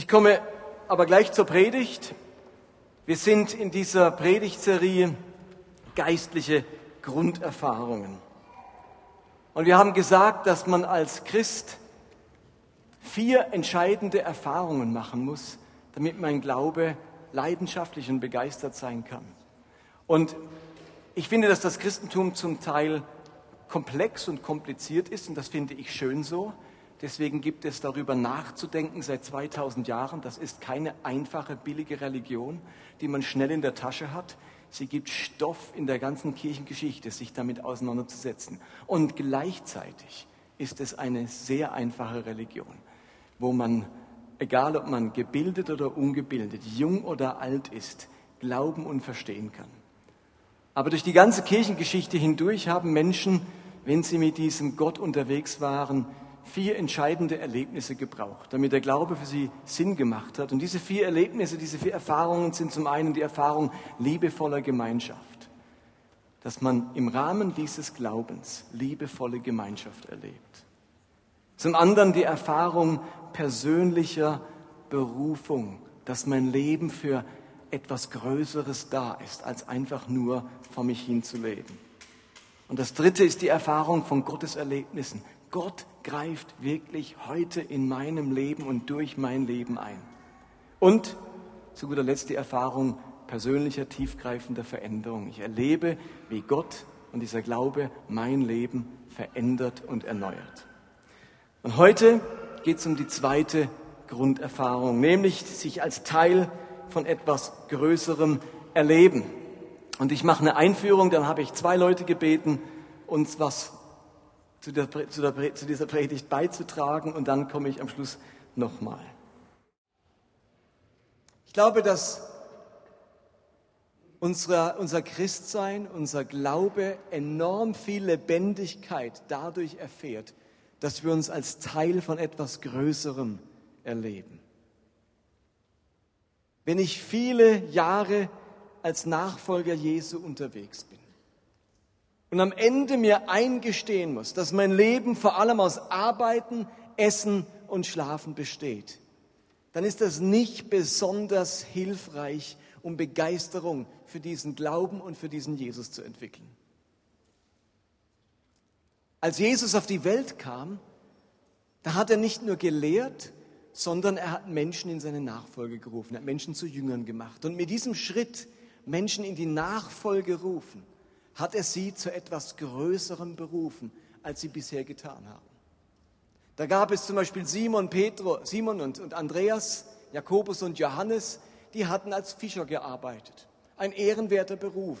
Ich komme aber gleich zur Predigt. Wir sind in dieser Predigtserie geistliche Grunderfahrungen. Und wir haben gesagt, dass man als Christ vier entscheidende Erfahrungen machen muss, damit mein Glaube leidenschaftlich und begeistert sein kann. Und ich finde, dass das Christentum zum Teil komplex und kompliziert ist und das finde ich schön so. Deswegen gibt es darüber nachzudenken seit 2000 Jahren. Das ist keine einfache, billige Religion, die man schnell in der Tasche hat. Sie gibt Stoff in der ganzen Kirchengeschichte, sich damit auseinanderzusetzen. Und gleichzeitig ist es eine sehr einfache Religion, wo man, egal ob man gebildet oder ungebildet, jung oder alt ist, glauben und verstehen kann. Aber durch die ganze Kirchengeschichte hindurch haben Menschen, wenn sie mit diesem Gott unterwegs waren, vier entscheidende Erlebnisse gebraucht, damit der Glaube für sie Sinn gemacht hat. Und diese vier Erlebnisse, diese vier Erfahrungen sind zum einen die Erfahrung liebevoller Gemeinschaft, dass man im Rahmen dieses Glaubens liebevolle Gemeinschaft erlebt. Zum anderen die Erfahrung persönlicher Berufung, dass mein Leben für etwas Größeres da ist, als einfach nur vor mich hinzuleben. Und das dritte ist die Erfahrung von Gottes Erlebnissen. Gott greift wirklich heute in meinem Leben und durch mein Leben ein. Und zu guter Letzt die Erfahrung persönlicher, tiefgreifender Veränderung. Ich erlebe, wie Gott und dieser Glaube mein Leben verändert und erneuert. Und heute geht es um die zweite Grunderfahrung, nämlich sich als Teil von etwas Größerem erleben. Und ich mache eine Einführung, dann habe ich zwei Leute gebeten, uns was zu, der, zu, der, zu dieser Predigt beizutragen und dann komme ich am Schluss nochmal. Ich glaube, dass unser, unser Christsein, unser Glaube enorm viel Lebendigkeit dadurch erfährt, dass wir uns als Teil von etwas Größerem erleben. Wenn ich viele Jahre als Nachfolger Jesu unterwegs bin, und am Ende mir eingestehen muss, dass mein Leben vor allem aus Arbeiten, Essen und Schlafen besteht, dann ist das nicht besonders hilfreich, um Begeisterung für diesen Glauben und für diesen Jesus zu entwickeln. Als Jesus auf die Welt kam, da hat er nicht nur gelehrt, sondern er hat Menschen in seine Nachfolge gerufen, er hat Menschen zu Jüngern gemacht. Und mit diesem Schritt, Menschen in die Nachfolge rufen, hat er sie zu etwas Größerem berufen, als sie bisher getan haben. Da gab es zum Beispiel Simon, Petro, Simon und, und Andreas, Jakobus und Johannes, die hatten als Fischer gearbeitet. Ein ehrenwerter Beruf.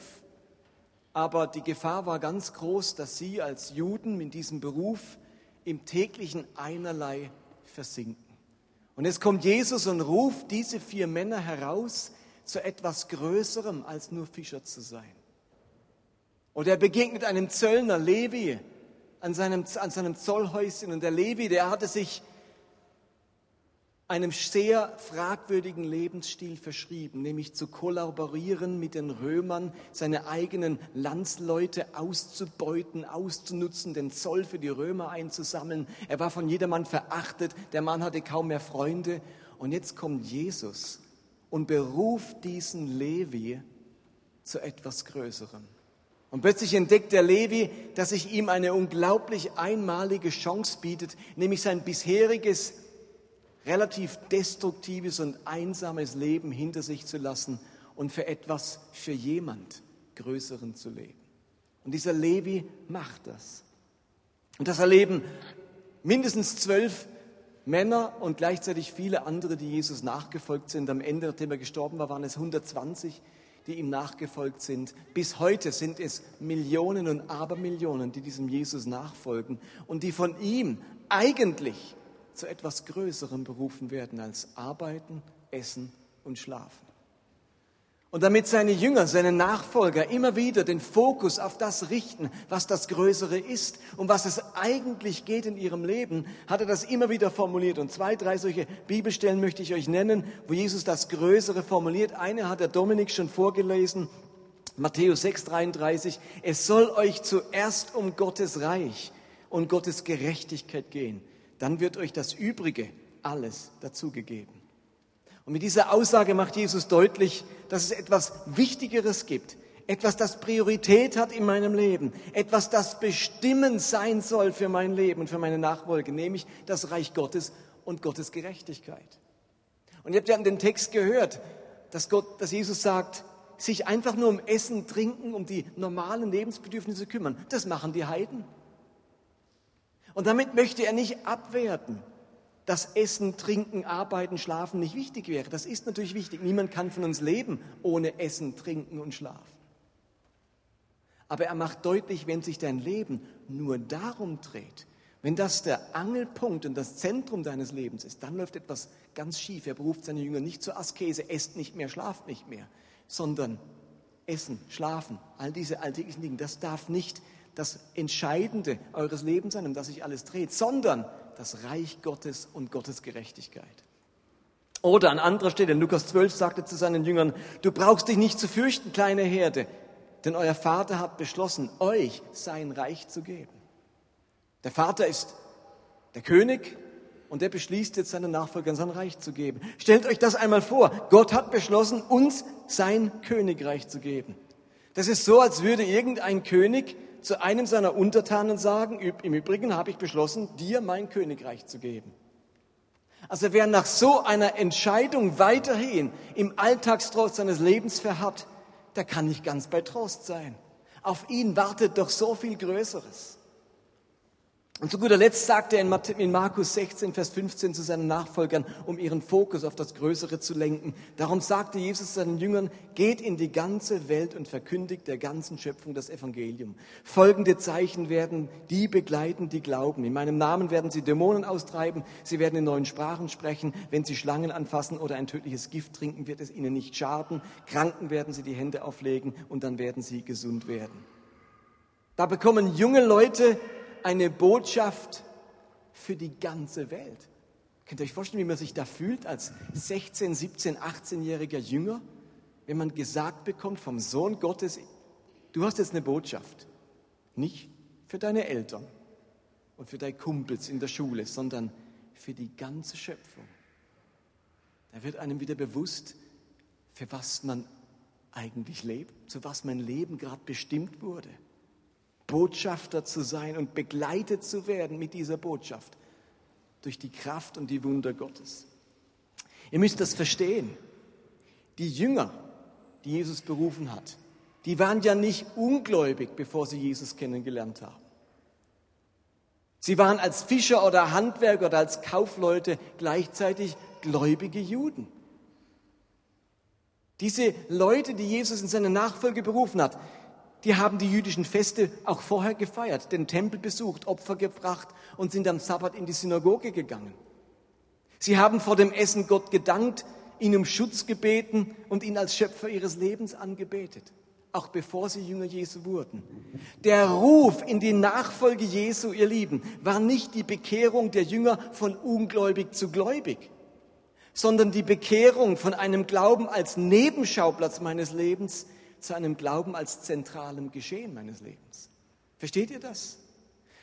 Aber die Gefahr war ganz groß, dass sie als Juden in diesem Beruf im täglichen Einerlei versinken. Und jetzt kommt Jesus und ruft diese vier Männer heraus zu etwas Größerem als nur Fischer zu sein. Und er begegnet einem Zöllner, Levi, an seinem, an seinem Zollhäuschen. Und der Levi, der hatte sich einem sehr fragwürdigen Lebensstil verschrieben, nämlich zu kollaborieren mit den Römern, seine eigenen Landsleute auszubeuten, auszunutzen, den Zoll für die Römer einzusammeln. Er war von jedermann verachtet, der Mann hatte kaum mehr Freunde. Und jetzt kommt Jesus und beruft diesen Levi zu etwas Größerem. Und plötzlich entdeckt der Levi, dass sich ihm eine unglaublich einmalige Chance bietet, nämlich sein bisheriges, relativ destruktives und einsames Leben hinter sich zu lassen und für etwas, für jemand Größeren zu leben. Und dieser Levi macht das. Und das erleben mindestens zwölf Männer und gleichzeitig viele andere, die Jesus nachgefolgt sind. Am Ende, nachdem er gestorben war, waren es 120 die ihm nachgefolgt sind. Bis heute sind es Millionen und Abermillionen, die diesem Jesus nachfolgen und die von ihm eigentlich zu etwas Größerem berufen werden als arbeiten, essen und schlafen. Und damit seine Jünger, seine Nachfolger immer wieder den Fokus auf das richten, was das Größere ist und was es eigentlich geht in ihrem Leben, hat er das immer wieder formuliert. Und zwei, drei solche Bibelstellen möchte ich euch nennen, wo Jesus das Größere formuliert. Eine hat der Dominik schon vorgelesen, Matthäus 6, 33. Es soll euch zuerst um Gottes Reich und Gottes Gerechtigkeit gehen. Dann wird euch das Übrige alles dazugegeben. Und mit dieser Aussage macht Jesus deutlich, dass es etwas Wichtigeres gibt, etwas, das Priorität hat in meinem Leben, etwas, das bestimmend sein soll für mein Leben und für meine Nachfolge, nämlich das Reich Gottes und Gottes Gerechtigkeit. Und ihr habt ja in den Text gehört, dass, Gott, dass Jesus sagt, sich einfach nur um Essen, Trinken, um die normalen Lebensbedürfnisse kümmern, das machen die Heiden. Und damit möchte er nicht abwerten, dass Essen, Trinken, Arbeiten, Schlafen nicht wichtig wäre. Das ist natürlich wichtig. Niemand kann von uns leben ohne Essen, Trinken und Schlafen. Aber er macht deutlich, wenn sich dein Leben nur darum dreht, wenn das der Angelpunkt und das Zentrum deines Lebens ist, dann läuft etwas ganz schief. Er beruft seine Jünger nicht zur Askese, esst nicht mehr, schlaft nicht mehr, sondern Essen, Schlafen, all diese alltäglichen Dinge, das darf nicht das Entscheidende eures Lebens sein, um das sich alles dreht, sondern das Reich Gottes und Gottes Gerechtigkeit. Oder an anderer Stelle, Lukas 12 sagte zu seinen Jüngern, du brauchst dich nicht zu fürchten, kleine Herde, denn euer Vater hat beschlossen, euch sein Reich zu geben. Der Vater ist der König und er beschließt jetzt seinen Nachfolgern sein Reich zu geben. Stellt euch das einmal vor. Gott hat beschlossen, uns sein Königreich zu geben. Das ist so, als würde irgendein König zu einem seiner Untertanen sagen, im Übrigen habe ich beschlossen, dir mein Königreich zu geben. Also wer nach so einer Entscheidung weiterhin im Alltagstrost seines Lebens verharrt, der kann nicht ganz bei Trost sein. Auf ihn wartet doch so viel Größeres. Und zu guter Letzt sagt er in Markus 16, Vers 15 zu seinen Nachfolgern, um ihren Fokus auf das Größere zu lenken. Darum sagte Jesus seinen Jüngern, geht in die ganze Welt und verkündigt der ganzen Schöpfung das Evangelium. Folgende Zeichen werden die begleiten, die glauben. In meinem Namen werden sie Dämonen austreiben, sie werden in neuen Sprachen sprechen. Wenn sie Schlangen anfassen oder ein tödliches Gift trinken, wird es ihnen nicht schaden. Kranken werden sie die Hände auflegen und dann werden sie gesund werden. Da bekommen junge Leute eine Botschaft für die ganze Welt. Könnt ihr euch vorstellen, wie man sich da fühlt als 16, 17, 18-jähriger Jünger, wenn man gesagt bekommt vom Sohn Gottes, du hast jetzt eine Botschaft. Nicht für deine Eltern und für deine Kumpels in der Schule, sondern für die ganze Schöpfung. Da wird einem wieder bewusst, für was man eigentlich lebt, zu was mein Leben gerade bestimmt wurde. Botschafter zu sein und begleitet zu werden mit dieser Botschaft durch die Kraft und die Wunder Gottes. Ihr müsst das verstehen. Die Jünger, die Jesus berufen hat, die waren ja nicht ungläubig, bevor sie Jesus kennengelernt haben. Sie waren als Fischer oder Handwerker oder als Kaufleute gleichzeitig gläubige Juden. Diese Leute, die Jesus in seine Nachfolge berufen hat, die haben die jüdischen Feste auch vorher gefeiert, den Tempel besucht, Opfer gebracht und sind am Sabbat in die Synagoge gegangen. Sie haben vor dem Essen Gott gedankt, ihn um Schutz gebeten und ihn als Schöpfer ihres Lebens angebetet, auch bevor sie Jünger Jesu wurden. Der Ruf in die Nachfolge Jesu, ihr Lieben, war nicht die Bekehrung der Jünger von ungläubig zu gläubig, sondern die Bekehrung von einem Glauben als Nebenschauplatz meines Lebens zu einem Glauben als zentralem Geschehen meines Lebens. Versteht ihr das?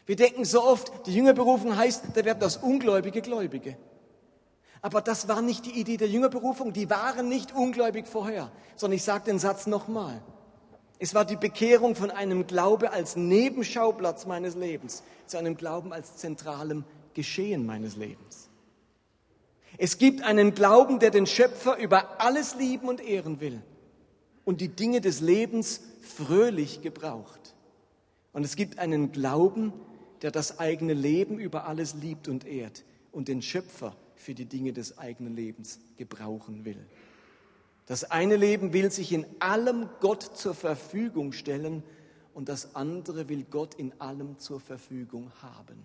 Wir denken so oft, die Jüngerberufung heißt, da werden das Ungläubige Gläubige. Aber das war nicht die Idee der Jüngerberufung. Die waren nicht ungläubig vorher, sondern ich sage den Satz nochmal. Es war die Bekehrung von einem Glaube als Nebenschauplatz meines Lebens zu einem Glauben als zentralem Geschehen meines Lebens. Es gibt einen Glauben, der den Schöpfer über alles lieben und ehren will und die Dinge des Lebens fröhlich gebraucht. Und es gibt einen Glauben, der das eigene Leben über alles liebt und ehrt und den Schöpfer für die Dinge des eigenen Lebens gebrauchen will. Das eine Leben will sich in allem Gott zur Verfügung stellen und das andere will Gott in allem zur Verfügung haben.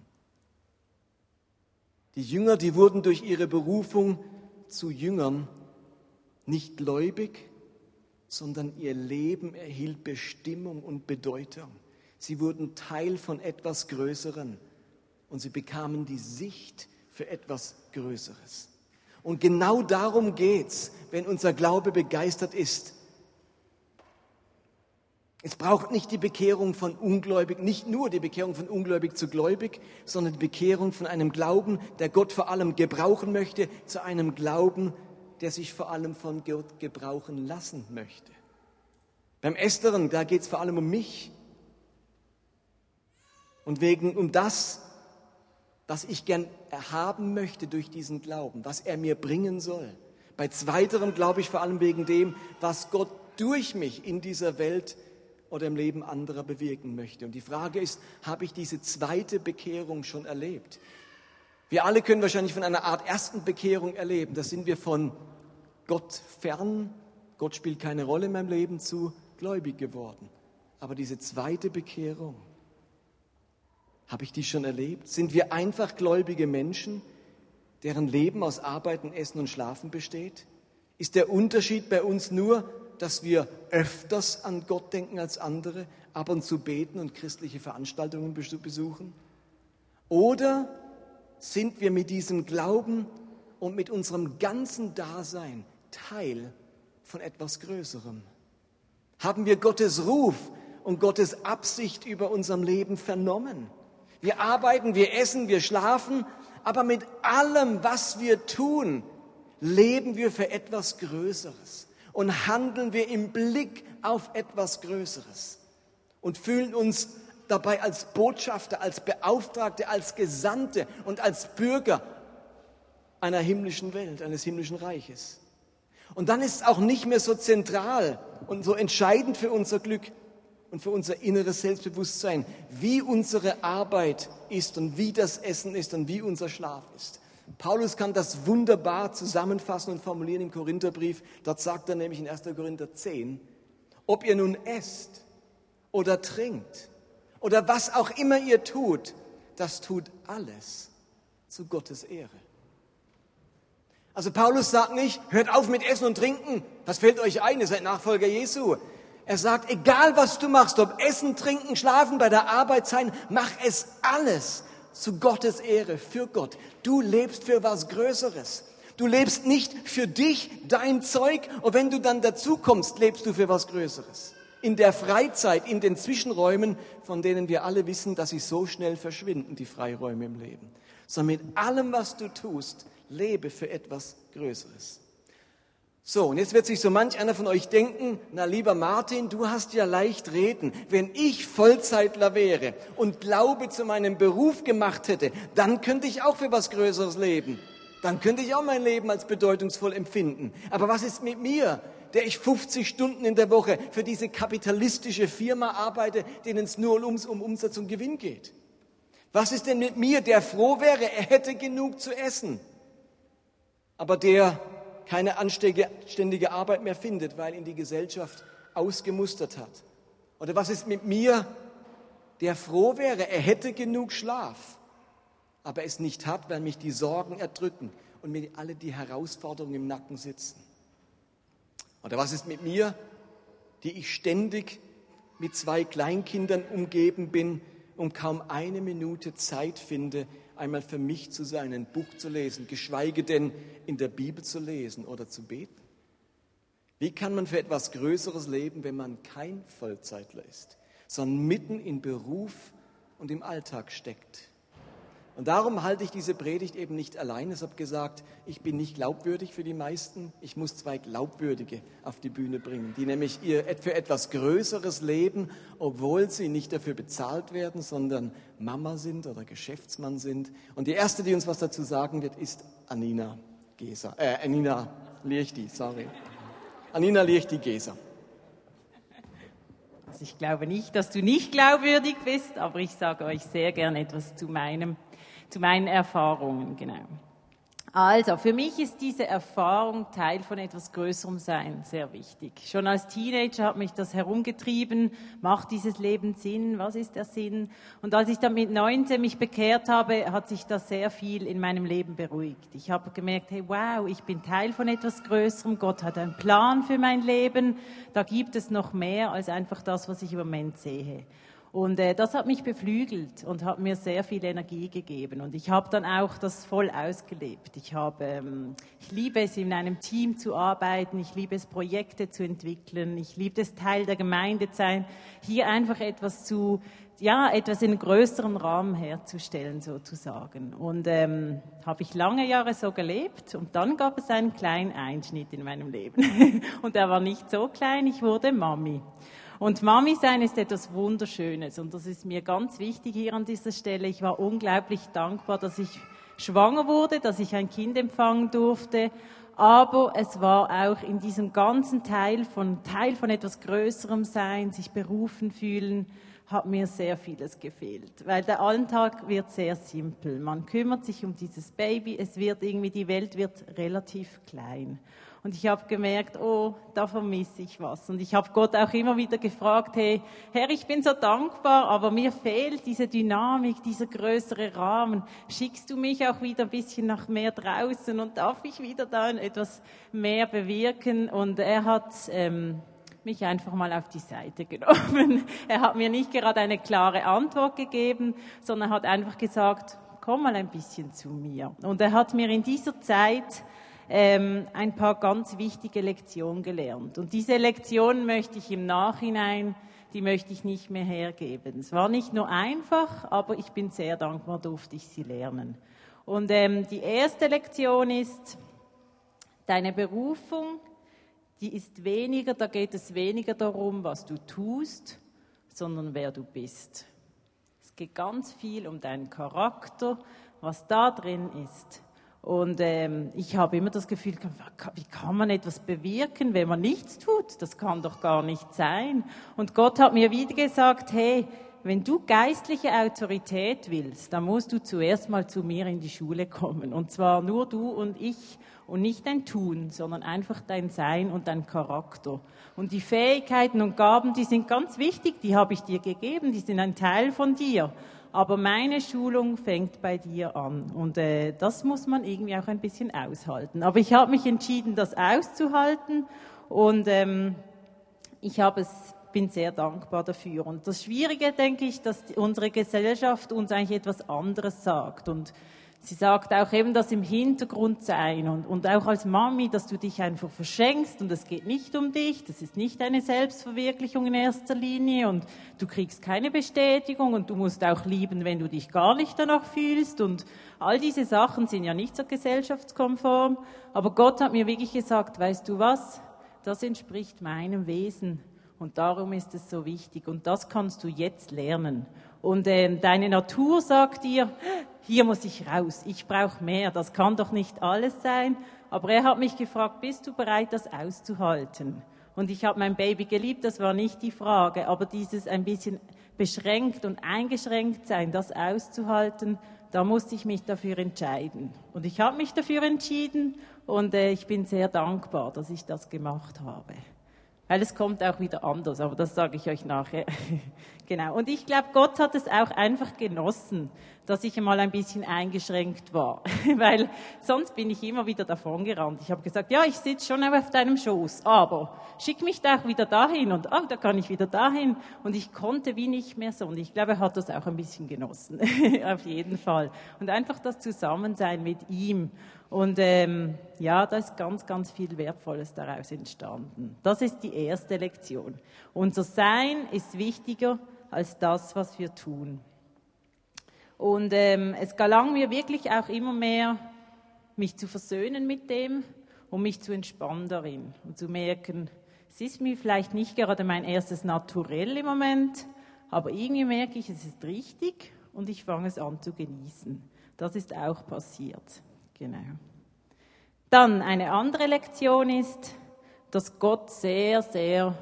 Die Jünger, die wurden durch ihre Berufung zu Jüngern nicht gläubig, sondern ihr Leben erhielt Bestimmung und Bedeutung. Sie wurden Teil von etwas Größeren und sie bekamen die Sicht für etwas Größeres. Und genau darum geht's, wenn unser Glaube begeistert ist. Es braucht nicht die Bekehrung von Ungläubig, nicht nur die Bekehrung von Ungläubig zu Gläubig, sondern die Bekehrung von einem Glauben, der Gott vor allem gebrauchen möchte, zu einem Glauben, der sich vor allem von Gott gebrauchen lassen möchte. Beim Ästeren, da geht es vor allem um mich. Und wegen um das, was ich gern haben möchte durch diesen Glauben, was er mir bringen soll. Bei zweiterem glaube ich vor allem wegen dem, was Gott durch mich in dieser Welt oder im Leben anderer bewirken möchte. Und die Frage ist, habe ich diese zweite Bekehrung schon erlebt? Wir alle können wahrscheinlich von einer Art ersten Bekehrung erleben. Da sind wir von Gott fern, Gott spielt keine Rolle in meinem Leben zu, gläubig geworden. Aber diese zweite Bekehrung, habe ich die schon erlebt? Sind wir einfach gläubige Menschen, deren Leben aus Arbeiten, Essen und Schlafen besteht? Ist der Unterschied bei uns nur, dass wir öfters an Gott denken als andere, ab und zu beten und christliche Veranstaltungen besuchen? Oder sind wir mit diesem Glauben und mit unserem ganzen Dasein Teil von etwas Größerem? Haben wir Gottes Ruf und Gottes Absicht über unserem Leben vernommen? Wir arbeiten, wir essen, wir schlafen, aber mit allem, was wir tun, leben wir für etwas Größeres und handeln wir im Blick auf etwas Größeres und fühlen uns dabei als Botschafter, als Beauftragte, als Gesandte und als Bürger einer himmlischen Welt, eines himmlischen Reiches. Und dann ist es auch nicht mehr so zentral und so entscheidend für unser Glück, und für unser inneres Selbstbewusstsein, wie unsere Arbeit ist und wie das Essen ist und wie unser Schlaf ist. Paulus kann das wunderbar zusammenfassen und formulieren im Korintherbrief. Dort sagt er nämlich in 1. Korinther 10, ob ihr nun esst oder trinkt oder was auch immer ihr tut, das tut alles zu Gottes Ehre. Also Paulus sagt nicht, hört auf mit Essen und Trinken, was fällt euch ein, ihr seid Nachfolger Jesu. Er sagt, egal was du machst, ob Essen, Trinken, Schlafen, bei der Arbeit sein, mach es alles zu Gottes Ehre, für Gott. Du lebst für was Größeres. Du lebst nicht für dich, dein Zeug, und wenn du dann dazu kommst, lebst du für was Größeres. In der Freizeit, in den Zwischenräumen, von denen wir alle wissen, dass sie so schnell verschwinden, die Freiräume im Leben. Sondern mit allem, was du tust, lebe für etwas Größeres. So, und jetzt wird sich so manch einer von euch denken, na lieber Martin, du hast ja leicht reden. Wenn ich Vollzeitler wäre und Glaube zu meinem Beruf gemacht hätte, dann könnte ich auch für was Größeres leben. Dann könnte ich auch mein Leben als bedeutungsvoll empfinden. Aber was ist mit mir, der ich 50 Stunden in der Woche für diese kapitalistische Firma arbeite, denen es nur um, um Umsatz und Gewinn geht? Was ist denn mit mir, der froh wäre, er hätte genug zu essen, aber der keine anständige Arbeit mehr findet, weil ihn die Gesellschaft ausgemustert hat? Oder was ist mit mir, der froh wäre, er hätte genug Schlaf, aber es nicht hat, weil mich die Sorgen erdrücken und mir alle die Herausforderungen im Nacken sitzen? Oder was ist mit mir, die ich ständig mit zwei Kleinkindern umgeben bin und kaum eine Minute Zeit finde, einmal für mich zu sein, ein Buch zu lesen, geschweige denn in der Bibel zu lesen oder zu beten? Wie kann man für etwas Größeres leben, wenn man kein Vollzeitler ist, sondern mitten in Beruf und im Alltag steckt? Und darum halte ich diese Predigt eben nicht allein. Ich habe gesagt, ich bin nicht glaubwürdig für die meisten. Ich muss zwei Glaubwürdige auf die Bühne bringen, die nämlich ihr für etwas Größeres leben, obwohl sie nicht dafür bezahlt werden, sondern Mama sind oder Geschäftsmann sind. Und die erste, die uns was dazu sagen wird, ist Anina Geser, äh, Anina Liechti, sorry. Anina Liechti Geser. Also ich glaube nicht, dass du nicht glaubwürdig bist, aber ich sage euch sehr gern etwas zu meinem zu meinen Erfahrungen, genau. Also, für mich ist diese Erfahrung Teil von etwas Größerem Sein sehr wichtig. Schon als Teenager hat mich das herumgetrieben. Macht dieses Leben Sinn? Was ist der Sinn? Und als ich dann mit 19 mich bekehrt habe, hat sich das sehr viel in meinem Leben beruhigt. Ich habe gemerkt, hey, wow, ich bin Teil von etwas Größerem. Gott hat einen Plan für mein Leben. Da gibt es noch mehr als einfach das, was ich im Moment sehe. Und äh, das hat mich beflügelt und hat mir sehr viel Energie gegeben. Und ich habe dann auch das voll ausgelebt. Ich, habe, ähm, ich liebe es, in einem Team zu arbeiten. Ich liebe es, Projekte zu entwickeln. Ich liebe es, Teil der Gemeinde zu sein. Hier einfach etwas zu, ja, etwas in größeren Rahmen herzustellen, sozusagen. Und ähm, habe ich lange Jahre so gelebt und dann gab es einen kleinen Einschnitt in meinem Leben. und er war nicht so klein, ich wurde Mami. Und Mami sein ist etwas Wunderschönes und das ist mir ganz wichtig hier an dieser Stelle. Ich war unglaublich dankbar, dass ich schwanger wurde, dass ich ein Kind empfangen durfte. Aber es war auch in diesem ganzen Teil von, Teil von etwas Größerem sein, sich berufen fühlen, hat mir sehr vieles gefehlt, weil der Alltag wird sehr simpel. Man kümmert sich um dieses Baby, es wird irgendwie, die Welt wird relativ klein. Und ich habe gemerkt, oh, da vermisse ich was. Und ich habe Gott auch immer wieder gefragt, hey, Herr, ich bin so dankbar, aber mir fehlt diese Dynamik, dieser größere Rahmen. Schickst du mich auch wieder ein bisschen nach mehr draußen und darf ich wieder da etwas mehr bewirken? Und er hat ähm, mich einfach mal auf die Seite genommen. Er hat mir nicht gerade eine klare Antwort gegeben, sondern hat einfach gesagt, komm mal ein bisschen zu mir. Und er hat mir in dieser Zeit ähm, ein paar ganz wichtige Lektionen gelernt. Und diese Lektionen möchte ich im Nachhinein, die möchte ich nicht mehr hergeben. Es war nicht nur einfach, aber ich bin sehr dankbar, durfte ich sie lernen. Und ähm, die erste Lektion ist, deine Berufung die ist weniger, da geht es weniger darum, was du tust, sondern wer du bist. Es geht ganz viel um deinen Charakter, was da drin ist. Und ähm, ich habe immer das Gefühl, wie kann man etwas bewirken, wenn man nichts tut? Das kann doch gar nicht sein. Und Gott hat mir wieder gesagt, hey, wenn du geistliche Autorität willst, dann musst du zuerst mal zu mir in die Schule kommen. Und zwar nur du und ich und nicht dein Tun, sondern einfach dein Sein und dein Charakter. Und die Fähigkeiten und Gaben, die sind ganz wichtig, die habe ich dir gegeben, die sind ein Teil von dir. Aber meine Schulung fängt bei dir an. Und äh, das muss man irgendwie auch ein bisschen aushalten. Aber ich habe mich entschieden, das auszuhalten. Und ähm, ich habe es bin sehr dankbar dafür. Und das Schwierige, denke ich, dass unsere Gesellschaft uns eigentlich etwas anderes sagt. Und Sie sagt auch eben das im Hintergrund sein und, und auch als Mami, dass du dich einfach verschenkst und es geht nicht um dich, das ist nicht eine Selbstverwirklichung in erster Linie und du kriegst keine Bestätigung und du musst auch lieben, wenn du dich gar nicht danach fühlst. Und all diese Sachen sind ja nicht so gesellschaftskonform, aber Gott hat mir wirklich gesagt, weißt du was, das entspricht meinem Wesen und darum ist es so wichtig und das kannst du jetzt lernen. Und äh, deine Natur sagt dir, hier muss ich raus, ich brauche mehr, das kann doch nicht alles sein. Aber er hat mich gefragt, bist du bereit, das auszuhalten? Und ich habe mein Baby geliebt, das war nicht die Frage, aber dieses ein bisschen beschränkt und eingeschränkt sein, das auszuhalten, da musste ich mich dafür entscheiden. Und ich habe mich dafür entschieden und äh, ich bin sehr dankbar, dass ich das gemacht habe. Weil es kommt auch wieder anders, aber das sage ich euch nachher. genau. Und ich glaube, Gott hat es auch einfach genossen, dass ich einmal ein bisschen eingeschränkt war. Weil sonst bin ich immer wieder davon gerannt. Ich habe gesagt, ja, ich sitze schon auf deinem Schoß, aber schick mich doch wieder dahin und oh, da kann ich wieder dahin. Und ich konnte wie nicht mehr so. Und ich glaube, er hat das auch ein bisschen genossen. auf jeden Fall. Und einfach das Zusammensein mit ihm. Und ähm, ja, da ist ganz, ganz viel Wertvolles daraus entstanden. Das ist die erste Lektion. Unser Sein ist wichtiger als das, was wir tun. Und ähm, es gelang mir wirklich auch immer mehr, mich zu versöhnen mit dem und mich zu entspannen darin und zu merken, es ist mir vielleicht nicht gerade mein erstes Naturell im Moment, aber irgendwie merke ich, es ist richtig und ich fange es an zu genießen. Das ist auch passiert. Genau. Dann eine andere Lektion ist, dass Gott sehr, sehr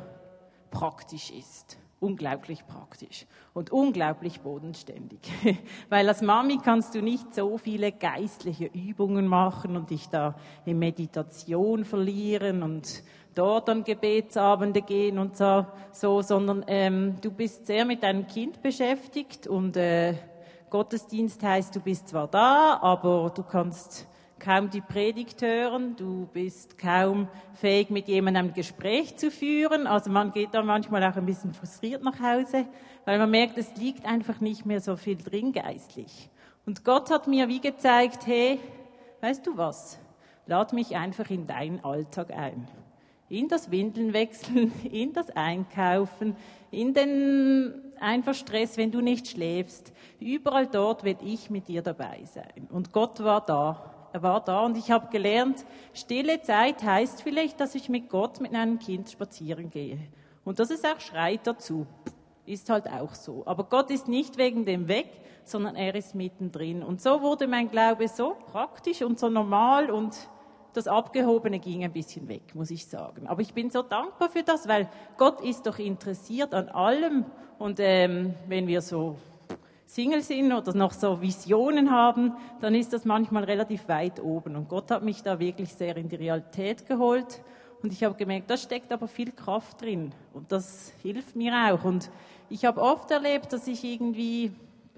praktisch ist unglaublich praktisch und unglaublich bodenständig. Weil als Mami kannst du nicht so viele geistliche Übungen machen und dich da in Meditation verlieren und dort an Gebetsabende gehen und so, so sondern ähm, du bist sehr mit deinem Kind beschäftigt und äh, Gottesdienst heißt, du bist zwar da, aber du kannst kaum die Predigt hören, du bist kaum fähig, mit jemandem ein Gespräch zu führen. Also man geht da manchmal auch ein bisschen frustriert nach Hause, weil man merkt, es liegt einfach nicht mehr so viel drin geistlich. Und Gott hat mir wie gezeigt, hey, weißt du was? Lad mich einfach in deinen Alltag ein. In das Windeln wechseln, in das Einkaufen, in den einfach Stress, wenn du nicht schläfst. Überall dort will ich mit dir dabei sein. Und Gott war da. Er war da und ich habe gelernt, stille Zeit heißt vielleicht, dass ich mit Gott, mit einem Kind spazieren gehe. Und dass es auch schreit dazu. Ist halt auch so. Aber Gott ist nicht wegen dem weg, sondern er ist mittendrin. Und so wurde mein Glaube so praktisch und so normal und das Abgehobene ging ein bisschen weg, muss ich sagen. Aber ich bin so dankbar für das, weil Gott ist doch interessiert an allem. Und ähm, wenn wir so Single sind oder noch so Visionen haben, dann ist das manchmal relativ weit oben. Und Gott hat mich da wirklich sehr in die Realität geholt. Und ich habe gemerkt, da steckt aber viel Kraft drin. Und das hilft mir auch. Und ich habe oft erlebt, dass ich irgendwie,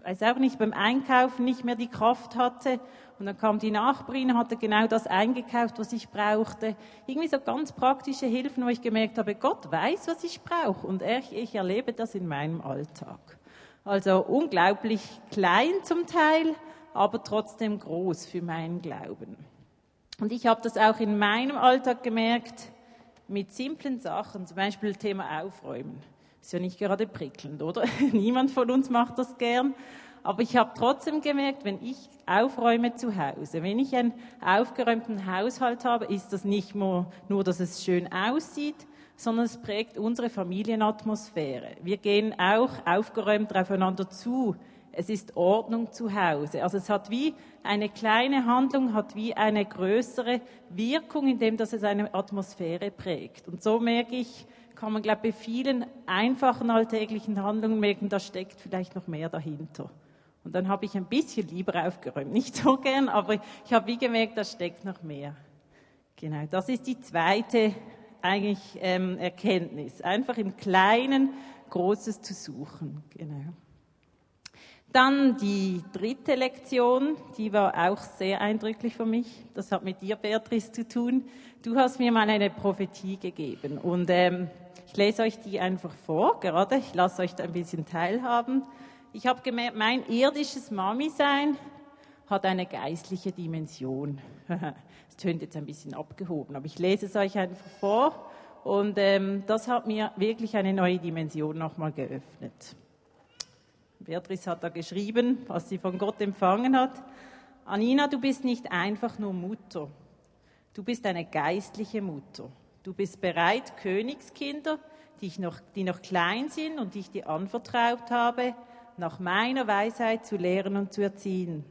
weiß auch nicht, beim Einkaufen nicht mehr die Kraft hatte und dann kam die Nachbarin, hatte genau das eingekauft, was ich brauchte. Irgendwie so ganz praktische Hilfen, wo ich gemerkt habe, Gott weiß, was ich brauche. Und ich, ich erlebe das in meinem Alltag. Also unglaublich klein zum Teil, aber trotzdem groß für meinen Glauben. Und ich habe das auch in meinem Alltag gemerkt, mit simplen Sachen, zum Beispiel Thema Aufräumen. Ist ja nicht gerade prickelnd, oder? Niemand von uns macht das gern. Aber ich habe trotzdem gemerkt, wenn ich aufräume zu Hause, wenn ich einen aufgeräumten Haushalt habe, ist das nicht nur, dass es schön aussieht, sondern es prägt unsere Familienatmosphäre. Wir gehen auch aufgeräumt aufeinander zu. Es ist Ordnung zu Hause. Also es hat wie eine kleine Handlung, hat wie eine größere Wirkung, indem dass es eine Atmosphäre prägt. Und so merke ich, kann man, glaube ich, bei vielen einfachen alltäglichen Handlungen merken, da steckt vielleicht noch mehr dahinter. Und dann habe ich ein bisschen lieber aufgeräumt. Nicht so gern, aber ich habe wie gemerkt, da steckt noch mehr. Genau, das ist die zweite eigentlich ähm, Erkenntnis. Einfach im Kleinen Großes zu suchen. Genau. Dann die dritte Lektion, die war auch sehr eindrücklich für mich. Das hat mit dir, Beatrice, zu tun. Du hast mir mal eine Prophetie gegeben und ähm, ich lese euch die einfach vor, gerade. Ich lasse euch da ein bisschen teilhaben. Ich habe gemerkt, mein irdisches Mami-Sein hat eine geistliche Dimension. Es tönt jetzt ein bisschen abgehoben, aber ich lese es euch einfach vor. Und ähm, das hat mir wirklich eine neue Dimension nochmal geöffnet. Beatrice hat da geschrieben, was sie von Gott empfangen hat. Anina, du bist nicht einfach nur Mutter. Du bist eine geistliche Mutter. Du bist bereit, Königskinder, die, noch, die noch klein sind und die ich dir anvertraut habe, nach meiner Weisheit zu lehren und zu erziehen.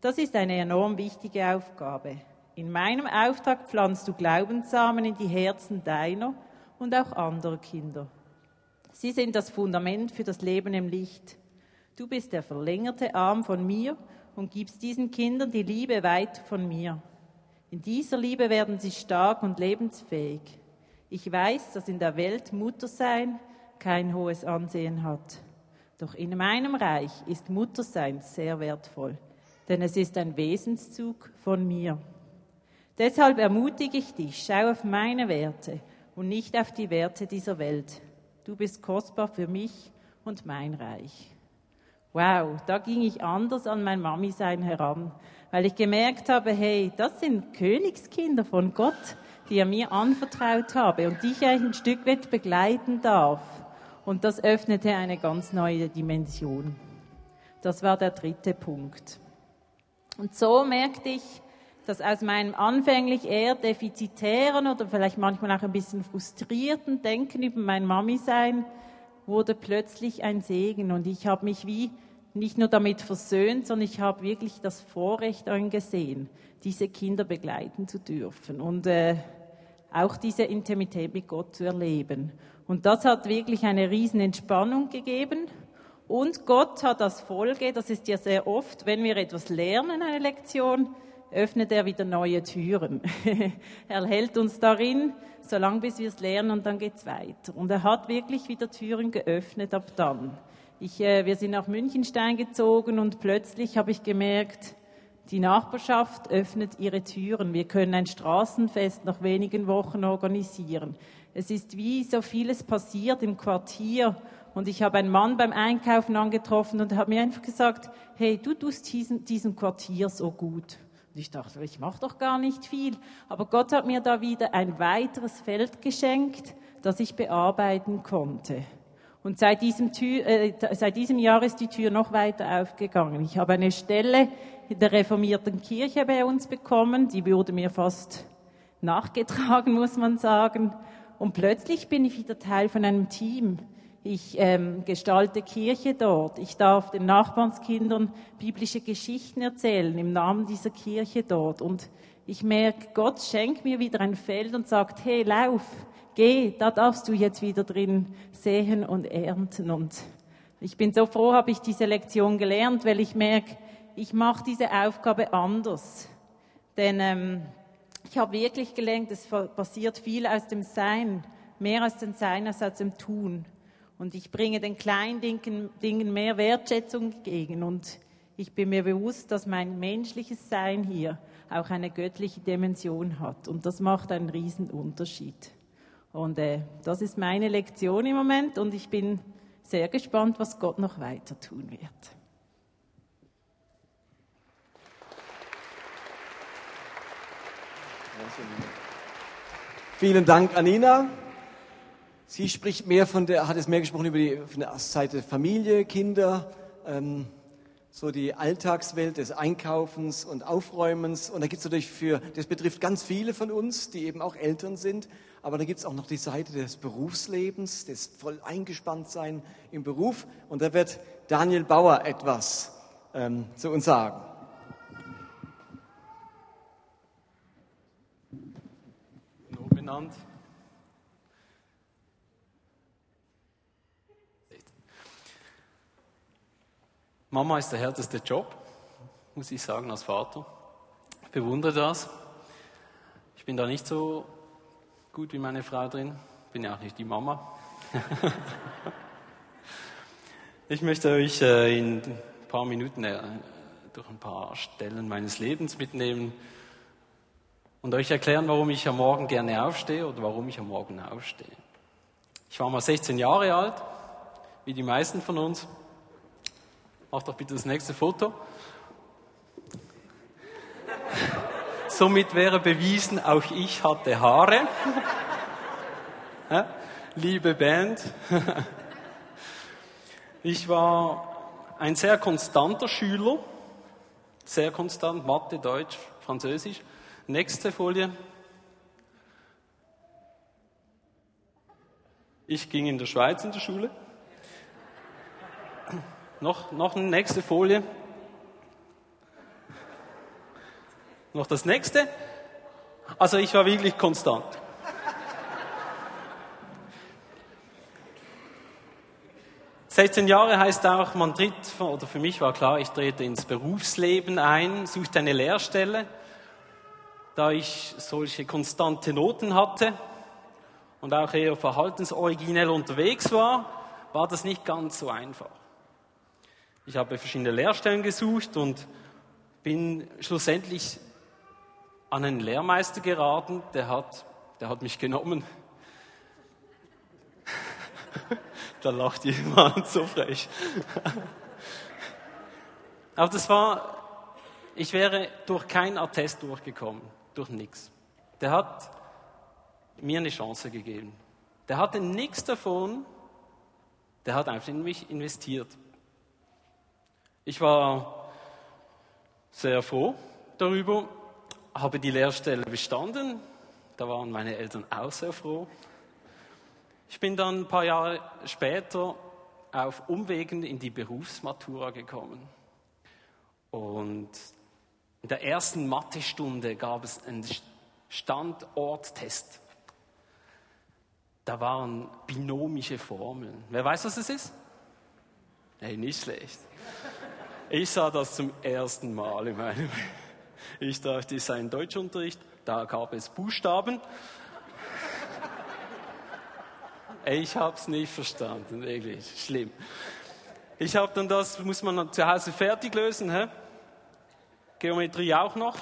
Das ist eine enorm wichtige Aufgabe. In meinem Auftrag pflanzt du Glaubenssamen in die Herzen deiner und auch anderer Kinder. Sie sind das Fundament für das Leben im Licht. Du bist der verlängerte Arm von mir und gibst diesen Kindern die Liebe weit von mir. In dieser Liebe werden sie stark und lebensfähig. Ich weiß, dass in der Welt Muttersein kein hohes Ansehen hat. Doch in meinem Reich ist Muttersein sehr wertvoll, denn es ist ein Wesenszug von mir. Deshalb ermutige ich dich, schau auf meine Werte und nicht auf die Werte dieser Welt. Du bist kostbar für mich und mein Reich. Wow, da ging ich anders an mein Mami-Sein heran, weil ich gemerkt habe, hey, das sind Königskinder von Gott, die er mir anvertraut habe und die ich ein Stück weit begleiten darf. Und das öffnete eine ganz neue Dimension. Das war der dritte Punkt. Und so merkte ich, dass aus meinem anfänglich eher defizitären oder vielleicht manchmal auch ein bisschen frustrierten Denken über mein Mami-Sein wurde plötzlich ein Segen. Und ich habe mich wie nicht nur damit versöhnt, sondern ich habe wirklich das Vorrecht angesehen, diese Kinder begleiten zu dürfen und äh, auch diese Intimität mit Gott zu erleben. Und das hat wirklich eine riesen Entspannung gegeben. Und Gott hat als Folge, das ist ja sehr oft, wenn wir etwas lernen, eine Lektion, öffnet er wieder neue Türen. er hält uns darin, solange bis wir es lernen und dann geht's weiter. Und er hat wirklich wieder Türen geöffnet ab dann. Ich, äh, wir sind nach Münchenstein gezogen und plötzlich habe ich gemerkt, die Nachbarschaft öffnet ihre Türen. Wir können ein Straßenfest nach wenigen Wochen organisieren. Es ist wie so vieles passiert im Quartier. Und ich habe einen Mann beim Einkaufen angetroffen und habe mir einfach gesagt, hey, du tust diesen, diesem Quartier so gut. Und ich dachte, ich mache doch gar nicht viel. Aber Gott hat mir da wieder ein weiteres Feld geschenkt, das ich bearbeiten konnte. Und seit diesem, Tür, äh, seit diesem Jahr ist die Tür noch weiter aufgegangen. Ich habe eine Stelle in der reformierten Kirche bei uns bekommen, die wurde mir fast nachgetragen, muss man sagen. Und plötzlich bin ich wieder Teil von einem Team. Ich ähm, gestalte Kirche dort. Ich darf den Nachbarskindern biblische Geschichten erzählen im Namen dieser Kirche dort. Und ich merke, Gott schenkt mir wieder ein Feld und sagt, hey, lauf, geh, da darfst du jetzt wieder drin sehen und ernten. Und ich bin so froh, habe ich diese Lektion gelernt, weil ich merke, ich mache diese Aufgabe anders. Denn ähm, ich habe wirklich gelernt, es passiert viel aus dem Sein, mehr aus dem Sein als aus dem Tun. Und ich bringe den kleinen Dingen, Dingen mehr Wertschätzung entgegen. Und ich bin mir bewusst, dass mein menschliches Sein hier auch eine göttliche Dimension hat. Und das macht einen riesen Unterschied. Und äh, das ist meine Lektion im Moment und ich bin sehr gespannt, was Gott noch weiter tun wird. Vielen Dank, Anina. Sie spricht mehr von der, hat es mehr gesprochen über die von der Seite Familie, Kinder, ähm, so die Alltagswelt des Einkaufens und Aufräumens. Und da gibt es natürlich für, das betrifft ganz viele von uns, die eben auch Eltern sind. Aber da gibt es auch noch die Seite des Berufslebens, des voll eingespannt sein im Beruf. Und da wird Daniel Bauer etwas ähm, zu uns sagen. Benannt. Mama ist der härteste Job, muss ich sagen, als Vater. Ich bewundere das. Ich bin da nicht so gut wie meine Frau drin. Bin ja auch nicht die Mama. ich möchte euch äh, in ein paar Minuten äh, durch ein paar Stellen meines Lebens mitnehmen und euch erklären, warum ich am Morgen gerne aufstehe oder warum ich am Morgen aufstehe. Ich war mal 16 Jahre alt, wie die meisten von uns. Mach doch bitte das nächste Foto. Somit wäre bewiesen, auch ich hatte Haare. Liebe Band. Ich war ein sehr konstanter Schüler, sehr konstant, Mathe, Deutsch, Französisch. Nächste Folie. Ich ging in der Schweiz in die Schule. Noch, noch eine nächste Folie. Noch das nächste. Also ich war wirklich konstant. Sechzehn Jahre heißt auch, man tritt, oder für mich war klar, ich trete ins Berufsleben ein, suchte eine Lehrstelle. Da ich solche konstante Noten hatte und auch eher verhaltensoriginell unterwegs war, war das nicht ganz so einfach. Ich habe verschiedene Lehrstellen gesucht und bin schlussendlich an einen Lehrmeister geraten, der hat, der hat mich genommen. da lacht jemand so frech. Aber das war, ich wäre durch kein Attest durchgekommen, durch nichts. Der hat mir eine Chance gegeben. Der hatte nichts davon, der hat einfach in mich investiert. Ich war sehr froh darüber, habe die Lehrstelle bestanden. Da waren meine Eltern auch sehr froh. Ich bin dann ein paar Jahre später auf Umwegen in die Berufsmatura gekommen. Und in der ersten Mathestunde gab es einen Standorttest. Da waren binomische Formeln. Wer weiß, was es ist? Hey, nicht schlecht. Ich sah das zum ersten Mal in meinem Ich dachte, es sei ein Deutschunterricht, da gab es Buchstaben. Ich habe es nicht verstanden, wirklich schlimm. Ich habe dann das, muss man zu Hause fertig lösen, hä? Geometrie auch noch.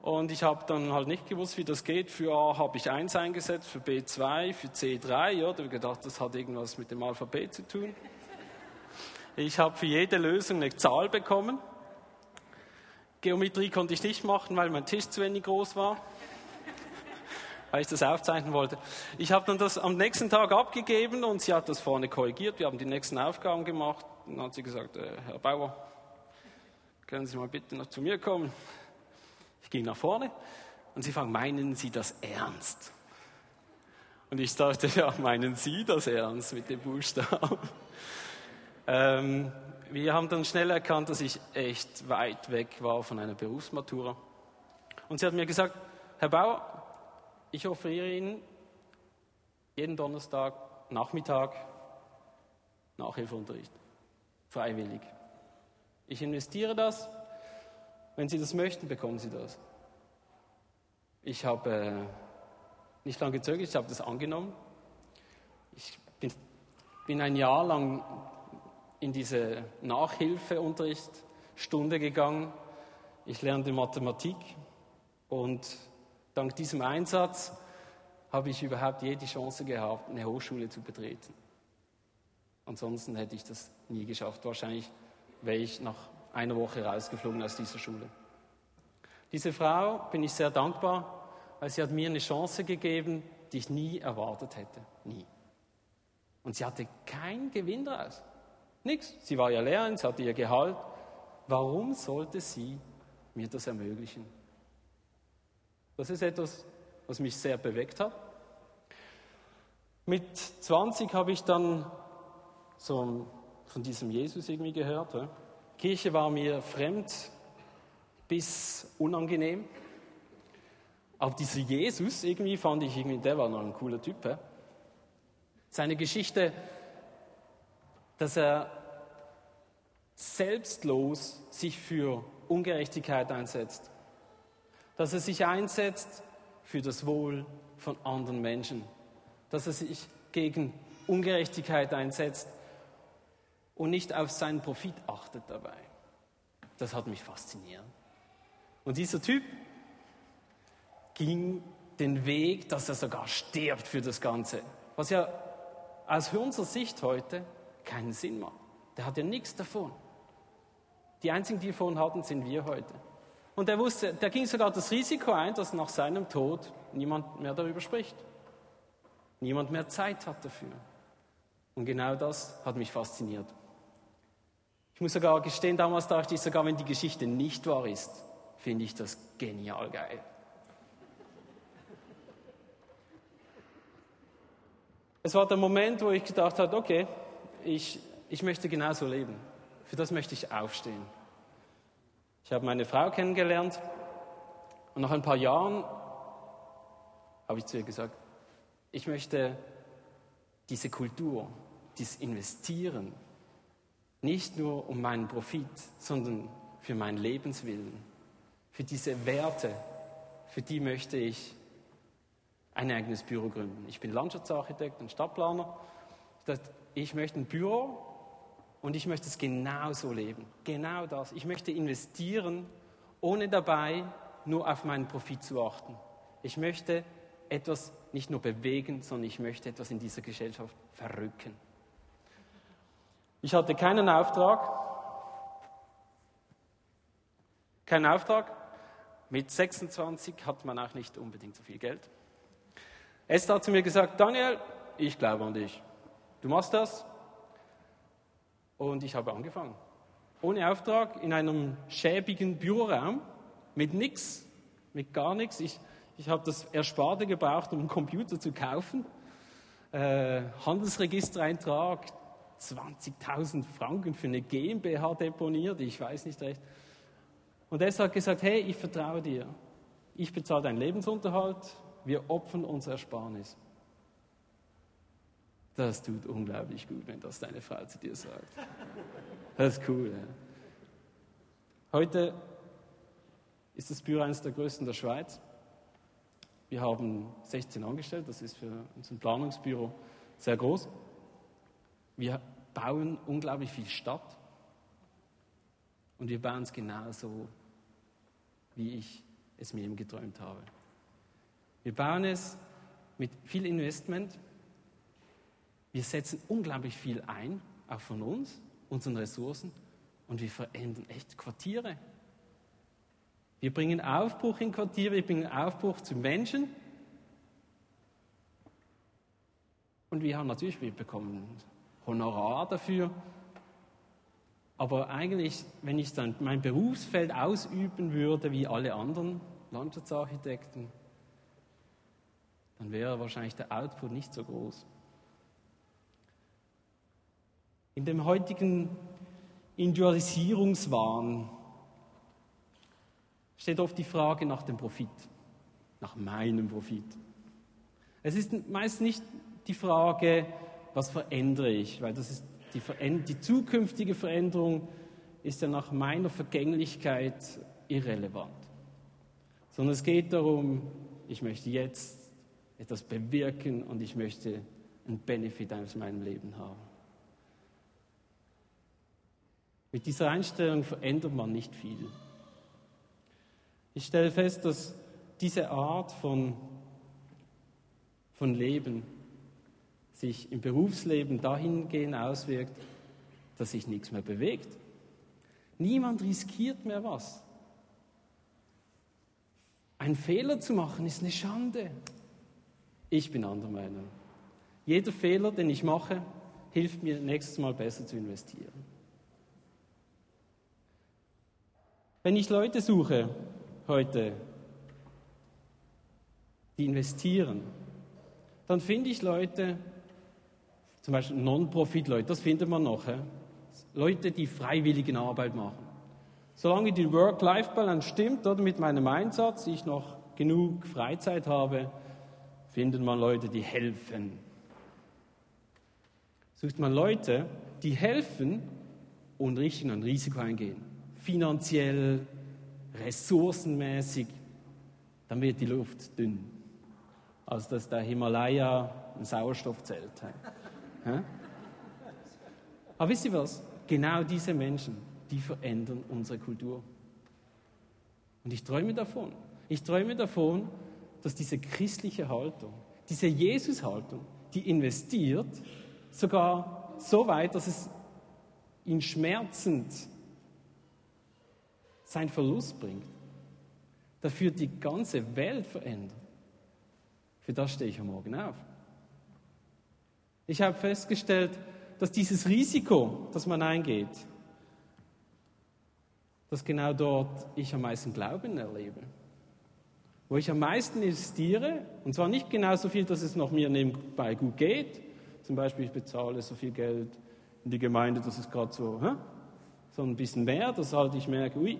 Und ich habe dann halt nicht gewusst, wie das geht. Für A habe ich 1 eingesetzt, für B 2, für C 3. Ja, da habe ich gedacht, das hat irgendwas mit dem Alphabet zu tun. Ich habe für jede Lösung eine Zahl bekommen. Geometrie konnte ich nicht machen, weil mein Tisch zu wenig groß war. weil ich das aufzeichnen wollte. Ich habe dann das am nächsten Tag abgegeben und sie hat das vorne korrigiert. Wir haben die nächsten Aufgaben gemacht. Dann hat sie gesagt, äh, Herr Bauer, können Sie mal bitte noch zu mir kommen? Ich ging nach vorne und sie fragt, meinen Sie das ernst? Und ich dachte, ja, meinen Sie das ernst mit dem Buchstaben? ähm, wir haben dann schnell erkannt, dass ich echt weit weg war von einer Berufsmatura. Und sie hat mir gesagt, Herr Bauer, ich offeriere Ihnen jeden Donnerstag Nachmittag Nachhilfeunterricht. Freiwillig. Ich investiere das. Wenn Sie das möchten, bekommen Sie das. Ich habe äh, nicht lange gezögert, ich habe das angenommen. Ich bin, bin ein Jahr lang in diese Nachhilfeunterrichtsstunde gegangen. Ich lernte Mathematik und dank diesem Einsatz habe ich überhaupt jede Chance gehabt, eine Hochschule zu betreten. Ansonsten hätte ich das nie geschafft. Wahrscheinlich wäre ich nach einer Woche rausgeflogen aus dieser Schule. Diese Frau bin ich sehr dankbar, weil sie hat mir eine Chance gegeben, die ich nie erwartet hätte. Nie. Und sie hatte keinen Gewinn daraus. Nichts. Sie war ja Lehrerin, sie hatte ihr Gehalt. Warum sollte sie mir das ermöglichen? Das ist etwas, was mich sehr bewegt hat. Mit 20 habe ich dann so von diesem Jesus irgendwie gehört. Ja. Kirche war mir fremd bis unangenehm. Auch dieser Jesus irgendwie fand ich irgendwie, der war noch ein cooler Typ. Ja. Seine Geschichte, dass er selbstlos sich für Ungerechtigkeit einsetzt. Dass er sich einsetzt für das Wohl von anderen Menschen. Dass er sich gegen Ungerechtigkeit einsetzt und nicht auf seinen Profit achtet dabei. Das hat mich fasziniert. Und dieser Typ ging den Weg, dass er sogar stirbt für das Ganze. Was ja aus unserer Sicht heute keinen Sinn macht. Der hat ja nichts davon. Die einzigen, die davon hatten, sind wir heute. Und er wusste, der ging sogar das Risiko ein, dass nach seinem Tod niemand mehr darüber spricht. Niemand mehr Zeit hat dafür. Und genau das hat mich fasziniert. Ich muss sogar gestehen, damals dachte ich sogar, wenn die Geschichte nicht wahr ist, finde ich das genial geil. Es war der Moment, wo ich gedacht habe, okay, ich, ich möchte genauso leben. Für das möchte ich aufstehen. Ich habe meine Frau kennengelernt und nach ein paar Jahren habe ich zu ihr gesagt, ich möchte diese Kultur, dieses Investieren, nicht nur um meinen Profit, sondern für meinen Lebenswillen, für diese Werte, für die möchte ich ein eigenes Büro gründen. Ich bin Landschaftsarchitekt und Stadtplaner. Ich möchte ein Büro und ich möchte es genauso leben. Genau das. Ich möchte investieren, ohne dabei nur auf meinen Profit zu achten. Ich möchte etwas nicht nur bewegen, sondern ich möchte etwas in dieser Gesellschaft verrücken. Ich hatte keinen Auftrag. Keinen Auftrag. Mit 26 hat man auch nicht unbedingt so viel Geld. Esther hat zu mir gesagt, Daniel, ich glaube an dich. Du machst das. Und ich habe angefangen. Ohne Auftrag, in einem schäbigen Büroraum, mit nichts, mit gar nichts. Ich, ich habe das Ersparte gebraucht, um einen Computer zu kaufen. Äh, Handelsregistereintrag, 20.000 Franken für eine GmbH deponiert, ich weiß nicht recht. Und er hat gesagt, hey, ich vertraue dir. Ich bezahle deinen Lebensunterhalt, wir opfern unser Ersparnis. Das tut unglaublich gut, wenn das deine Frau zu dir sagt. Das ist cool. Ja. Heute ist das Büro eines der größten der Schweiz. Wir haben 16 Angestellte, das ist für unser Planungsbüro sehr groß. Wir bauen unglaublich viel Stadt und wir bauen es genauso, wie ich es mir eben geträumt habe. Wir bauen es mit viel Investment. Wir setzen unglaublich viel ein, auch von uns, unseren Ressourcen, und wir verändern echt Quartiere. Wir bringen Aufbruch in Quartiere, wir bringen Aufbruch zu Menschen Und wir haben natürlich, wir bekommen Honorar dafür. Aber eigentlich, wenn ich dann mein Berufsfeld ausüben würde wie alle anderen Landschaftsarchitekten, dann wäre wahrscheinlich der Output nicht so groß. In dem heutigen Individualisierungswahn steht oft die Frage nach dem Profit, nach meinem Profit. Es ist meist nicht die Frage, was verändere ich, weil das ist die, die zukünftige Veränderung ist ja nach meiner Vergänglichkeit irrelevant. Sondern es geht darum, ich möchte jetzt etwas bewirken und ich möchte einen Benefit aus meinem Leben haben. Mit dieser Einstellung verändert man nicht viel. Ich stelle fest, dass diese Art von, von Leben sich im Berufsleben dahingehend auswirkt, dass sich nichts mehr bewegt. Niemand riskiert mehr was. Ein Fehler zu machen ist eine Schande. Ich bin anderer Meinung. Jeder Fehler, den ich mache, hilft mir nächstes Mal besser zu investieren. Wenn ich Leute suche heute, die investieren, dann finde ich Leute, zum Beispiel Non-Profit-Leute, das findet man noch. He? Leute, die freiwillige Arbeit machen. Solange die Work-Life-Balance stimmt oder mit meinem Einsatz, ich noch genug Freizeit habe, findet man Leute, die helfen. Sucht man Leute, die helfen und richtig ein Risiko eingehen finanziell, ressourcenmäßig, dann wird die Luft dünn. Als dass der Himalaya ein Sauerstoffzelt hat. Aber wisst ihr was? Genau diese Menschen, die verändern unsere Kultur. Und ich träume davon. Ich träume davon, dass diese christliche Haltung, diese Jesus-Haltung, die investiert, sogar so weit, dass es ihn schmerzend sein Verlust bringt, dafür die ganze Welt verändert. Für das stehe ich am Morgen auf. Ich habe festgestellt, dass dieses Risiko, das man eingeht, dass genau dort ich am meisten Glauben erlebe. Wo ich am meisten investiere, und zwar nicht genauso viel, dass es noch mir nebenbei gut geht. Zum Beispiel, ich bezahle so viel Geld in die Gemeinde, dass es gerade so, hä? so ein bisschen mehr, dass halt ich merke, ui,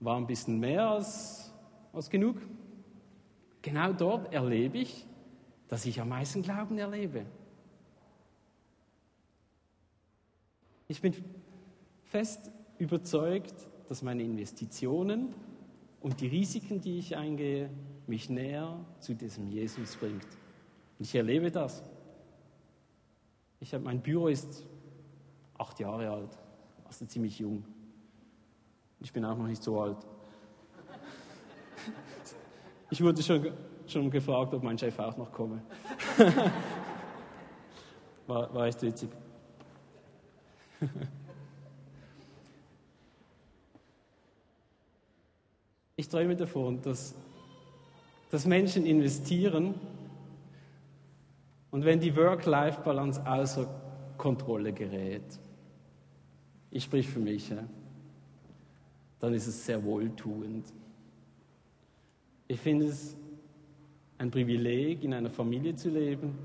war ein bisschen mehr als, als genug. Genau dort erlebe ich, dass ich am meisten Glauben erlebe. Ich bin fest überzeugt, dass meine Investitionen und die Risiken, die ich eingehe, mich näher zu diesem Jesus bringt. Und ich erlebe das. Ich habe, mein Büro ist acht Jahre alt, also ziemlich jung. Ich bin auch noch nicht so alt. Ich wurde schon, schon gefragt, ob mein Chef auch noch komme. War, war echt witzig. Ich träume davon, dass, dass Menschen investieren und wenn die Work-Life-Balance außer Kontrolle gerät, ich sprich für mich, ja, dann ist es sehr wohltuend. Ich finde es ein Privileg, in einer Familie zu leben,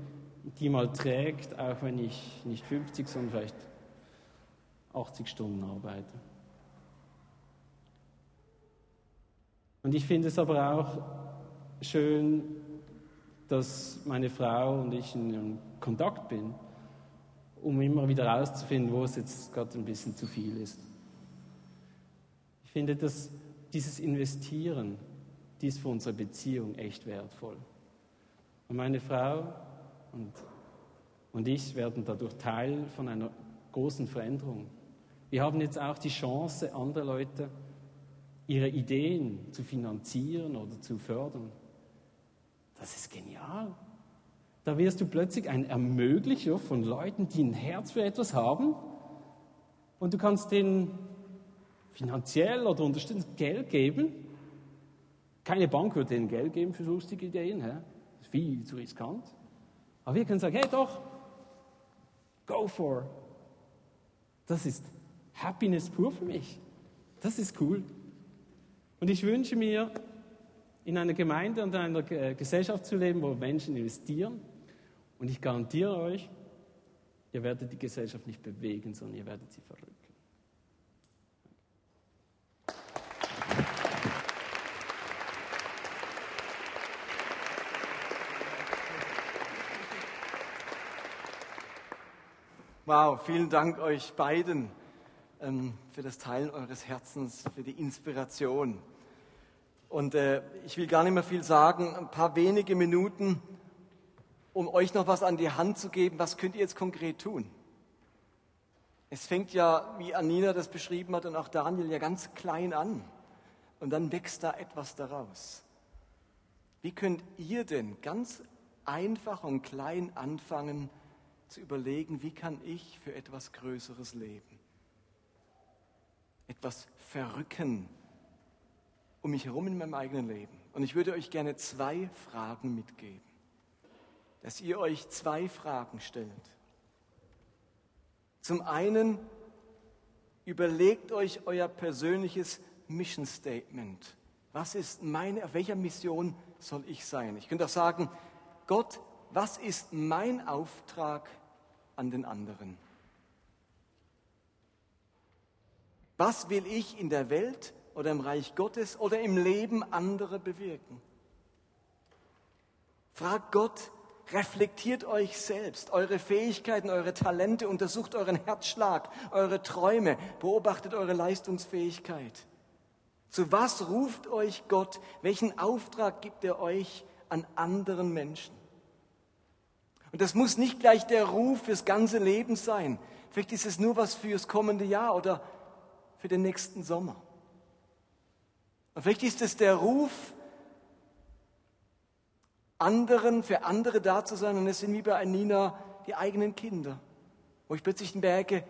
die mal trägt, auch wenn ich nicht 50, sondern vielleicht 80 Stunden arbeite. Und ich finde es aber auch schön, dass meine Frau und ich in Kontakt bin, um immer wieder herauszufinden, wo es jetzt gerade ein bisschen zu viel ist. Ich finde, dass dieses Investieren, dies für unsere Beziehung echt wertvoll. Und meine Frau und, und ich werden dadurch Teil von einer großen Veränderung. Wir haben jetzt auch die Chance, andere Leute ihre Ideen zu finanzieren oder zu fördern. Das ist genial. Da wirst du plötzlich ein Ermöglicher von Leuten, die ein Herz für etwas haben und du kannst denen finanziell oder unterstützend Geld geben. Keine Bank würde ihnen Geld geben für lustige Ideen. Hä? Das ist viel zu riskant. Aber wir können sagen, hey doch, go for. Das ist Happiness pur für mich. Das ist cool. Und ich wünsche mir, in einer Gemeinde und einer Gesellschaft zu leben, wo Menschen investieren. Und ich garantiere euch, ihr werdet die Gesellschaft nicht bewegen, sondern ihr werdet sie verrücken. Wow, vielen Dank euch beiden ähm, für das Teilen eures Herzens, für die Inspiration. Und äh, ich will gar nicht mehr viel sagen, ein paar wenige Minuten, um euch noch was an die Hand zu geben. Was könnt ihr jetzt konkret tun? Es fängt ja, wie Anina das beschrieben hat und auch Daniel, ja ganz klein an. Und dann wächst da etwas daraus. Wie könnt ihr denn ganz einfach und klein anfangen, zu überlegen, wie kann ich für etwas Größeres leben? Etwas verrücken um mich herum in meinem eigenen Leben. Und ich würde euch gerne zwei Fragen mitgeben, dass ihr euch zwei Fragen stellt. Zum einen überlegt euch euer persönliches Mission Statement. Was ist meine, auf welcher Mission soll ich sein? Ich könnte auch sagen, Gott, was ist mein Auftrag an den anderen? Was will ich in der Welt oder im Reich Gottes oder im Leben anderer bewirken? Fragt Gott, reflektiert euch selbst, eure Fähigkeiten, eure Talente, untersucht euren Herzschlag, eure Träume, beobachtet eure Leistungsfähigkeit. Zu was ruft euch Gott? Welchen Auftrag gibt er euch an anderen Menschen? Und das muss nicht gleich der Ruf fürs ganze Leben sein. Vielleicht ist es nur was fürs kommende Jahr oder für den nächsten Sommer. Und vielleicht ist es der Ruf, anderen, für andere da zu sein. Und es sind wie bei Anina die eigenen Kinder, wo ich plötzlich merke,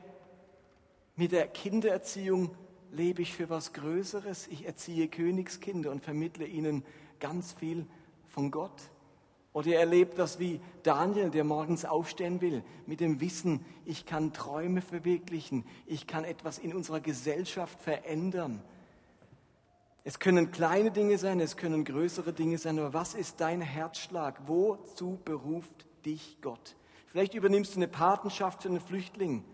mit der Kindererziehung lebe ich für was Größeres. Ich erziehe Königskinder und vermittle ihnen ganz viel von Gott. Oder ihr erlebt das wie Daniel, der morgens aufstehen will, mit dem Wissen, ich kann Träume verwirklichen, ich kann etwas in unserer Gesellschaft verändern. Es können kleine Dinge sein, es können größere Dinge sein, aber was ist dein Herzschlag? Wozu beruft dich Gott? Vielleicht übernimmst du eine Patenschaft für einen Flüchtling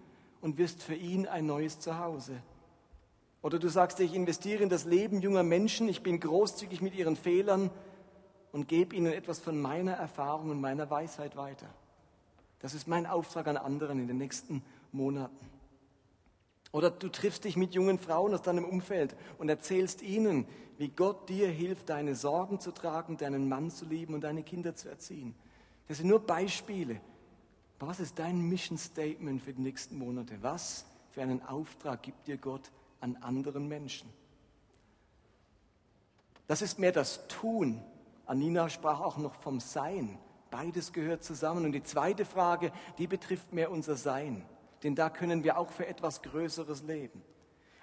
und wirst für ihn ein neues Zuhause. Oder du sagst, ich investiere in das Leben junger Menschen, ich bin großzügig mit ihren Fehlern und gebe ihnen etwas von meiner Erfahrung und meiner Weisheit weiter. Das ist mein Auftrag an anderen in den nächsten Monaten. Oder du triffst dich mit jungen Frauen aus deinem Umfeld und erzählst ihnen, wie Gott dir hilft, deine Sorgen zu tragen, deinen Mann zu lieben und deine Kinder zu erziehen. Das sind nur Beispiele. Aber was ist dein Mission Statement für die nächsten Monate? Was für einen Auftrag gibt dir Gott an anderen Menschen? Das ist mehr das Tun. Anina sprach auch noch vom Sein. Beides gehört zusammen. Und die zweite Frage, die betrifft mehr unser Sein denn da können wir auch für etwas Größeres leben.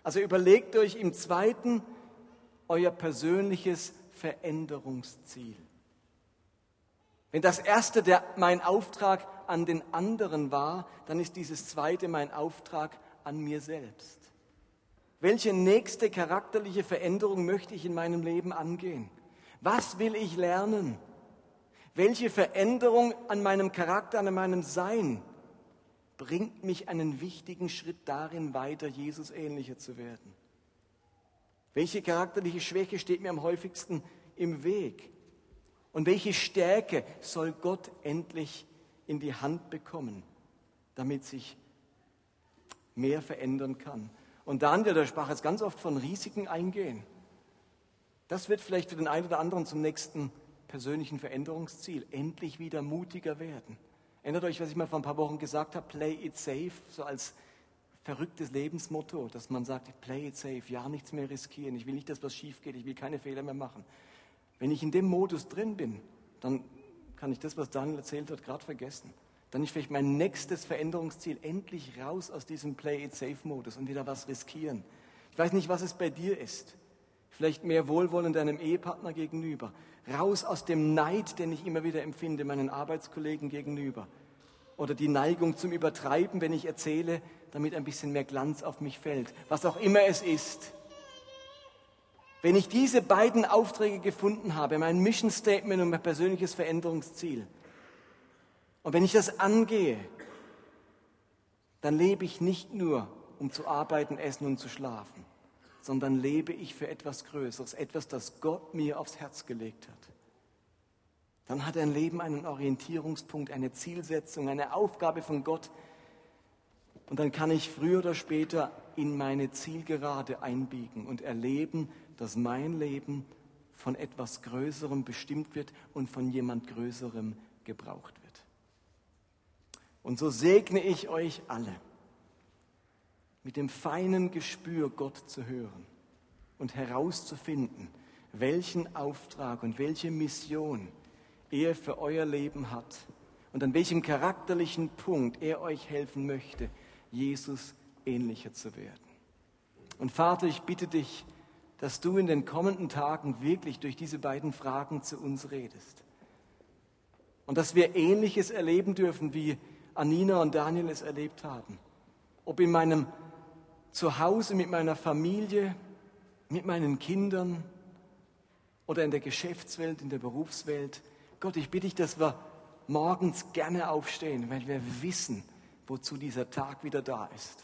Also überlegt euch im zweiten euer persönliches Veränderungsziel. Wenn das erste der, mein Auftrag an den anderen war, dann ist dieses zweite mein Auftrag an mir selbst. Welche nächste charakterliche Veränderung möchte ich in meinem Leben angehen? Was will ich lernen? Welche Veränderung an meinem Charakter, an meinem Sein bringt mich einen wichtigen Schritt darin weiter, Jesus ähnlicher zu werden? Welche charakterliche Schwäche steht mir am häufigsten im Weg? Und welche Stärke soll Gott endlich in die Hand bekommen, damit sich mehr verändern kann? Und Daniel, der sprach jetzt ganz oft von Risiken eingehen. Das wird vielleicht für den einen oder anderen zum nächsten persönlichen Veränderungsziel. Endlich wieder mutiger werden. Erinnert euch, was ich mal vor ein paar Wochen gesagt habe, play it safe, so als verrücktes Lebensmotto, dass man sagt, play it safe, ja, nichts mehr riskieren, ich will nicht, dass was schief geht, ich will keine Fehler mehr machen. Wenn ich in dem Modus drin bin, dann kann ich das, was Daniel erzählt hat, gerade vergessen. Dann ist vielleicht mein nächstes Veränderungsziel endlich raus aus diesem Play it safe Modus und wieder was riskieren. Ich weiß nicht, was es bei dir ist. Vielleicht mehr Wohlwollen deinem Ehepartner gegenüber, raus aus dem Neid, den ich immer wieder empfinde, meinen Arbeitskollegen gegenüber, oder die Neigung zum Übertreiben, wenn ich erzähle, damit ein bisschen mehr Glanz auf mich fällt, was auch immer es ist. Wenn ich diese beiden Aufträge gefunden habe, mein Mission Statement und mein persönliches Veränderungsziel, und wenn ich das angehe, dann lebe ich nicht nur, um zu arbeiten, essen und zu schlafen, sondern lebe ich für etwas Größeres, etwas, das Gott mir aufs Herz gelegt hat. Dann hat ein Leben einen Orientierungspunkt, eine Zielsetzung, eine Aufgabe von Gott. Und dann kann ich früher oder später in meine Zielgerade einbiegen und erleben, dass mein Leben von etwas Größerem bestimmt wird und von jemand Größerem gebraucht wird. Und so segne ich euch alle mit dem feinen Gespür, Gott zu hören und herauszufinden, welchen Auftrag und welche Mission er für euer Leben hat und an welchem charakterlichen Punkt er euch helfen möchte, Jesus ähnlicher zu werden. Und Vater, ich bitte dich, dass du in den kommenden Tagen wirklich durch diese beiden Fragen zu uns redest. Und dass wir Ähnliches erleben dürfen, wie Anina und Daniel es erlebt haben. Ob in meinem zu Hause mit meiner Familie, mit meinen Kindern oder in der Geschäftswelt, in der Berufswelt. Gott, ich bitte dich, dass wir morgens gerne aufstehen, weil wir wissen, wozu dieser Tag wieder da ist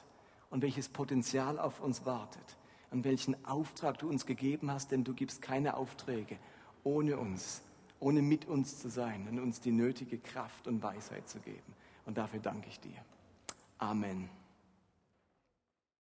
und welches Potenzial auf uns wartet und welchen Auftrag du uns gegeben hast, denn du gibst keine Aufträge ohne uns, ohne mit uns zu sein und uns die nötige Kraft und Weisheit zu geben. Und dafür danke ich dir. Amen.